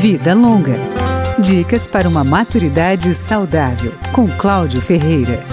Vida Longa. Dicas para uma maturidade saudável, com Cláudio Ferreira.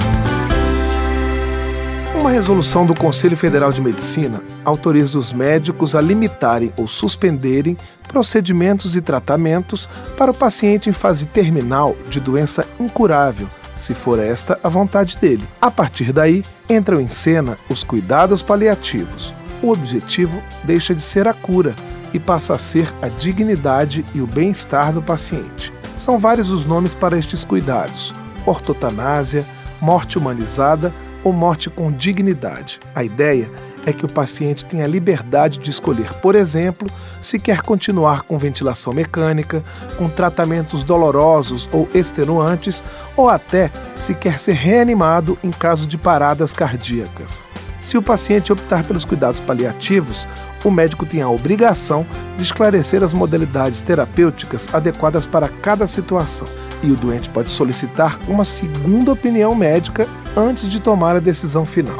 Uma resolução do Conselho Federal de Medicina autoriza os médicos a limitarem ou suspenderem procedimentos e tratamentos para o paciente em fase terminal de doença incurável, se for esta a vontade dele. A partir daí, entram em cena os cuidados paliativos. O objetivo deixa de ser a cura e passa a ser a dignidade e o bem-estar do paciente. São vários os nomes para estes cuidados: ortotanásia, morte humanizada ou morte com dignidade. A ideia é que o paciente tenha liberdade de escolher, por exemplo, se quer continuar com ventilação mecânica, com tratamentos dolorosos ou extenuantes, ou até se quer ser reanimado em caso de paradas cardíacas. Se o paciente optar pelos cuidados paliativos, o médico tem a obrigação de esclarecer as modalidades terapêuticas adequadas para cada situação, e o doente pode solicitar uma segunda opinião médica antes de tomar a decisão final.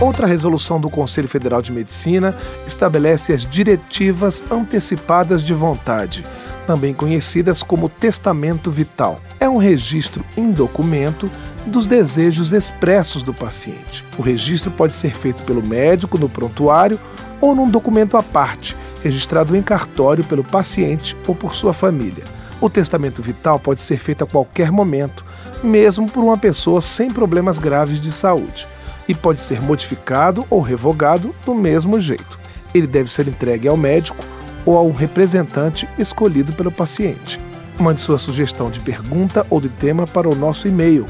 Outra resolução do Conselho Federal de Medicina estabelece as diretivas antecipadas de vontade, também conhecidas como testamento vital. É um registro em documento dos desejos expressos do paciente. O registro pode ser feito pelo médico no prontuário ou num documento à parte, registrado em cartório pelo paciente ou por sua família. O testamento vital pode ser feito a qualquer momento, mesmo por uma pessoa sem problemas graves de saúde, e pode ser modificado ou revogado do mesmo jeito. Ele deve ser entregue ao médico ou a um representante escolhido pelo paciente. Mande sua sugestão de pergunta ou de tema para o nosso e-mail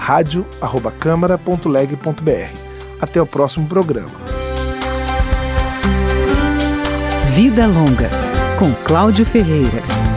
radio@câmara.leg.br. Até o próximo programa. Vida Longa, com Cláudio Ferreira.